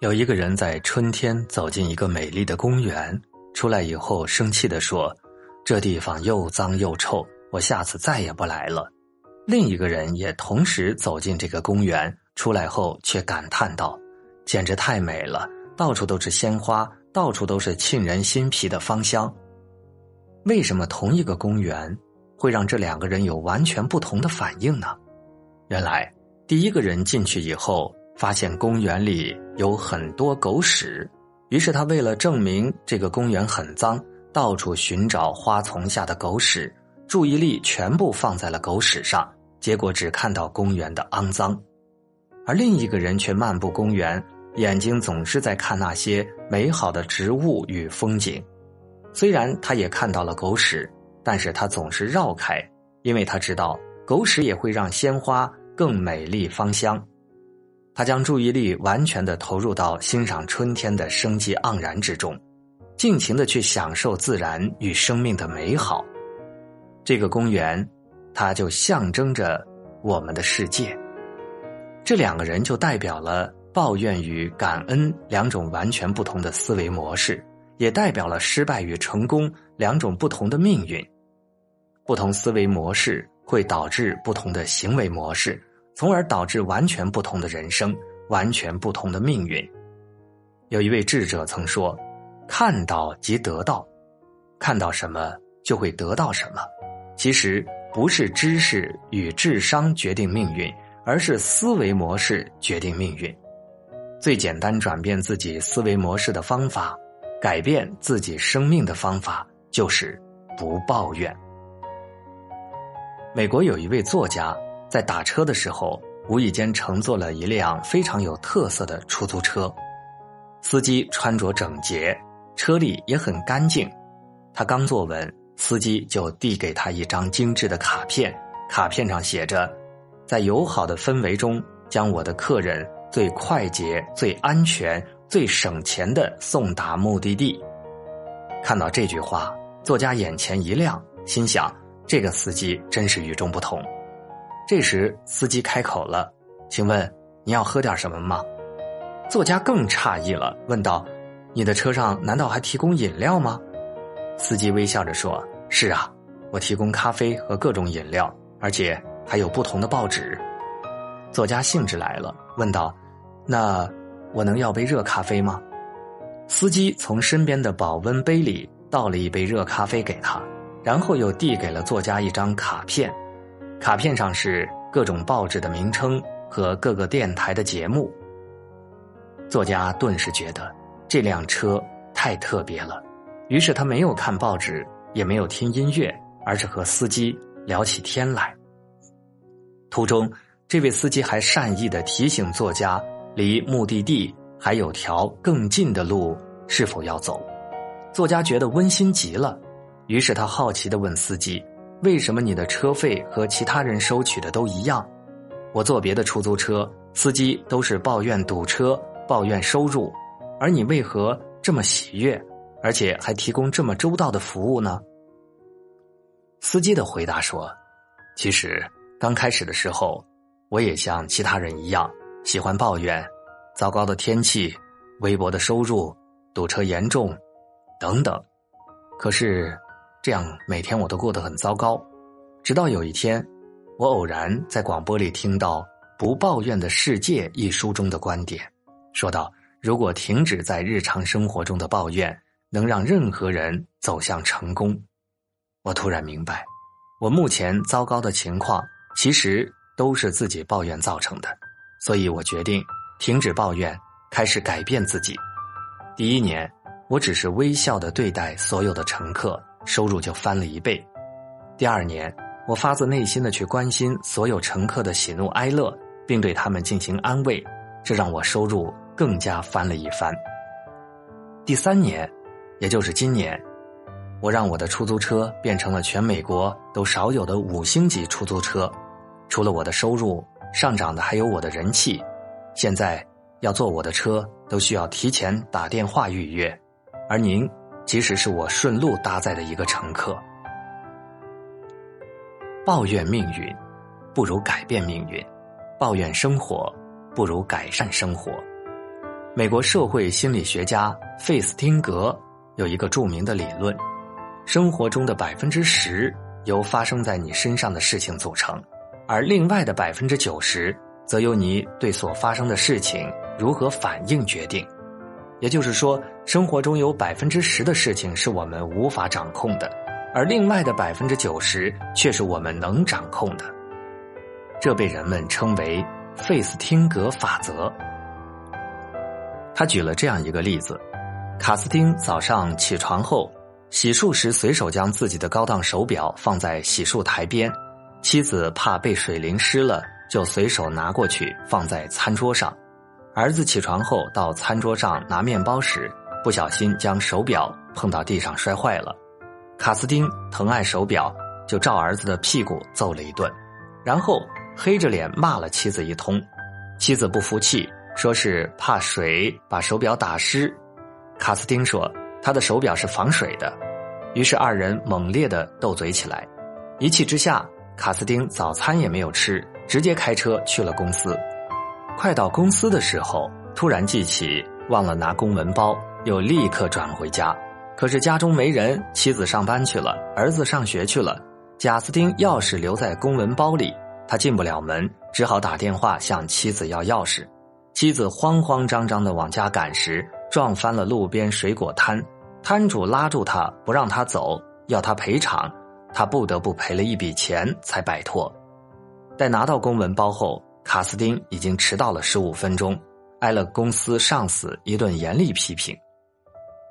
有一个人在春天走进一个美丽的公园，出来以后生气地说：“这地方又脏又臭，我下次再也不来了。”另一个人也同时走进这个公园，出来后却感叹道：“简直太美了，到处都是鲜花，到处都是沁人心脾的芳香。”为什么同一个公园会让这两个人有完全不同的反应呢？原来，第一个人进去以后。发现公园里有很多狗屎，于是他为了证明这个公园很脏，到处寻找花丛下的狗屎，注意力全部放在了狗屎上，结果只看到公园的肮脏。而另一个人却漫步公园，眼睛总是在看那些美好的植物与风景。虽然他也看到了狗屎，但是他总是绕开，因为他知道狗屎也会让鲜花更美丽芳香。他将注意力完全的投入到欣赏春天的生机盎然之中，尽情的去享受自然与生命的美好。这个公园，它就象征着我们的世界。这两个人就代表了抱怨与感恩两种完全不同的思维模式，也代表了失败与成功两种不同的命运。不同思维模式会导致不同的行为模式。从而导致完全不同的人生，完全不同的命运。有一位智者曾说：“看到即得到，看到什么就会得到什么。”其实不是知识与智商决定命运，而是思维模式决定命运。最简单转变自己思维模式的方法，改变自己生命的方法，就是不抱怨。美国有一位作家。在打车的时候，无意间乘坐了一辆非常有特色的出租车，司机穿着整洁，车里也很干净。他刚坐稳，司机就递给他一张精致的卡片，卡片上写着：“在友好的氛围中，将我的客人最快捷、最安全、最省钱的送达目的地。”看到这句话，作家眼前一亮，心想：这个司机真是与众不同。这时，司机开口了：“请问你要喝点什么吗？”作家更诧异了，问道：“你的车上难道还提供饮料吗？”司机微笑着说：“是啊，我提供咖啡和各种饮料，而且还有不同的报纸。”作家兴致来了，问道：“那我能要杯热咖啡吗？”司机从身边的保温杯里倒了一杯热咖啡给他，然后又递给了作家一张卡片。卡片上是各种报纸的名称和各个电台的节目。作家顿时觉得这辆车太特别了，于是他没有看报纸，也没有听音乐，而是和司机聊起天来。途中，这位司机还善意的提醒作家，离目的地还有条更近的路，是否要走？作家觉得温馨极了，于是他好奇的问司机。为什么你的车费和其他人收取的都一样？我坐别的出租车，司机都是抱怨堵车、抱怨收入，而你为何这么喜悦，而且还提供这么周到的服务呢？司机的回答说：“其实刚开始的时候，我也像其他人一样，喜欢抱怨糟糕的天气、微薄的收入、堵车严重等等。可是……”这样每天我都过得很糟糕，直到有一天，我偶然在广播里听到《不抱怨的世界》一书中的观点，说道：如果停止在日常生活中的抱怨，能让任何人走向成功。我突然明白，我目前糟糕的情况其实都是自己抱怨造成的，所以我决定停止抱怨，开始改变自己。第一年，我只是微笑的对待所有的乘客。收入就翻了一倍。第二年，我发自内心的去关心所有乘客的喜怒哀乐，并对他们进行安慰，这让我收入更加翻了一番。第三年，也就是今年，我让我的出租车变成了全美国都少有的五星级出租车。除了我的收入上涨的，还有我的人气。现在要坐我的车都需要提前打电话预约，而您。即使是我顺路搭载的一个乘客，抱怨命运，不如改变命运；抱怨生活，不如改善生活。美国社会心理学家费斯汀格有一个著名的理论：生活中的百分之十由发生在你身上的事情组成，而另外的百分之九十则由你对所发生的事情如何反应决定。也就是说，生活中有百分之十的事情是我们无法掌控的，而另外的百分之九十却是我们能掌控的。这被人们称为费斯汀格法则。他举了这样一个例子：卡斯汀早上起床后，洗漱时随手将自己的高档手表放在洗漱台边，妻子怕被水淋湿了，就随手拿过去放在餐桌上。儿子起床后到餐桌上拿面包时，不小心将手表碰到地上摔坏了。卡斯丁疼爱手表，就照儿子的屁股揍了一顿，然后黑着脸骂了妻子一通。妻子不服气，说是怕水把手表打湿。卡斯丁说他的手表是防水的。于是二人猛烈的斗嘴起来。一气之下，卡斯丁早餐也没有吃，直接开车去了公司。快到公司的时候，突然记起忘了拿公文包，又立刻转回家。可是家中没人，妻子上班去了，儿子上学去了。贾斯汀钥匙留在公文包里，他进不了门，只好打电话向妻子要钥匙。妻子慌慌张张的往家赶时，撞翻了路边水果摊，摊主拉住他不让他走，要他赔偿，他不得不赔了一笔钱才摆脱。待拿到公文包后。卡斯丁已经迟到了十五分钟，挨了公司上司一顿严厉批评。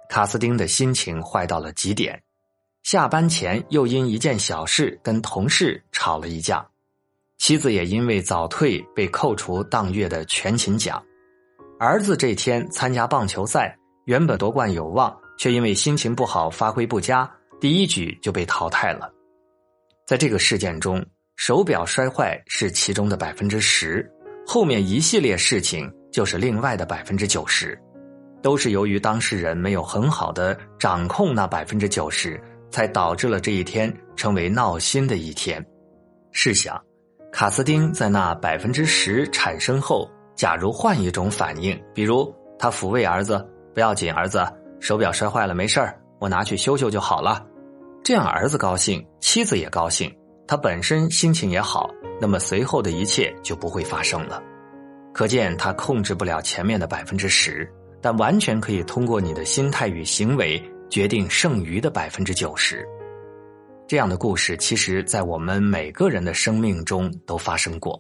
卡斯丁的心情坏到了极点，下班前又因一件小事跟同事吵了一架，妻子也因为早退被扣除当月的全勤奖。儿子这天参加棒球赛，原本夺冠有望，却因为心情不好发挥不佳，第一局就被淘汰了。在这个事件中。手表摔坏是其中的百分之十，后面一系列事情就是另外的百分之九十，都是由于当事人没有很好的掌控那百分之九十，才导致了这一天成为闹心的一天。试想，卡斯丁在那百分之十产生后，假如换一种反应，比如他抚慰儿子：“不要紧，儿子，手表摔坏了没事，我拿去修修就好了。”这样儿子高兴，妻子也高兴。他本身心情也好，那么随后的一切就不会发生了。可见他控制不了前面的百分之十，但完全可以通过你的心态与行为决定剩余的百分之九十。这样的故事，其实在我们每个人的生命中都发生过。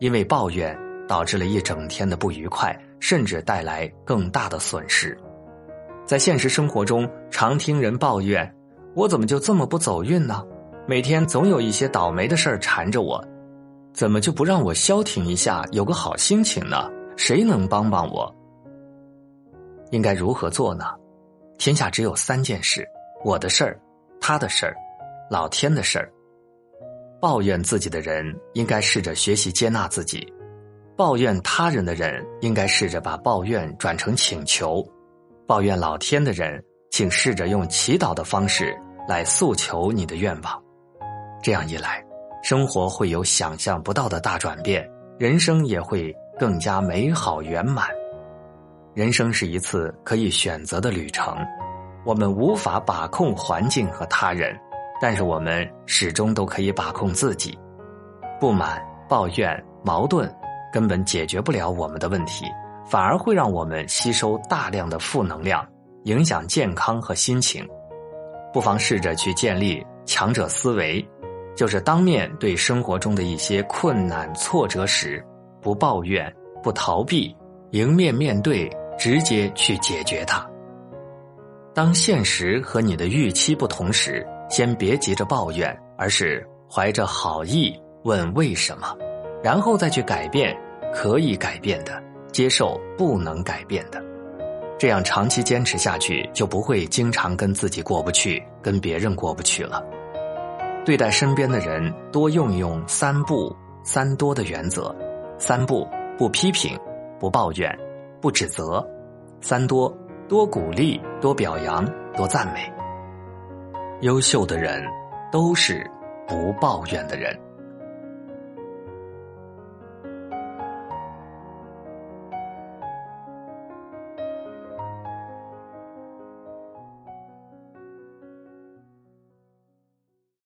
因为抱怨导致了一整天的不愉快，甚至带来更大的损失。在现实生活中，常听人抱怨：“我怎么就这么不走运呢？”每天总有一些倒霉的事儿缠着我，怎么就不让我消停一下，有个好心情呢？谁能帮帮我？应该如何做呢？天下只有三件事：我的事儿、他的事儿、老天的事儿。抱怨自己的人应该试着学习接纳自己；抱怨他人的人应该试着把抱怨转成请求；抱怨老天的人，请试着用祈祷的方式来诉求你的愿望。这样一来，生活会有想象不到的大转变，人生也会更加美好圆满。人生是一次可以选择的旅程，我们无法把控环境和他人，但是我们始终都可以把控自己。不满、抱怨、矛盾根本解决不了我们的问题，反而会让我们吸收大量的负能量，影响健康和心情。不妨试着去建立强者思维。就是当面对生活中的一些困难挫折时，不抱怨，不逃避，迎面面对，直接去解决它。当现实和你的预期不同时，先别急着抱怨，而是怀着好意问为什么，然后再去改变可以改变的，接受不能改变的。这样长期坚持下去，就不会经常跟自己过不去，跟别人过不去了。对待身边的人，多用用“三不三多”的原则：三不不批评、不抱怨、不指责；三多多鼓励、多表扬、多赞美。优秀的人都是不抱怨的人。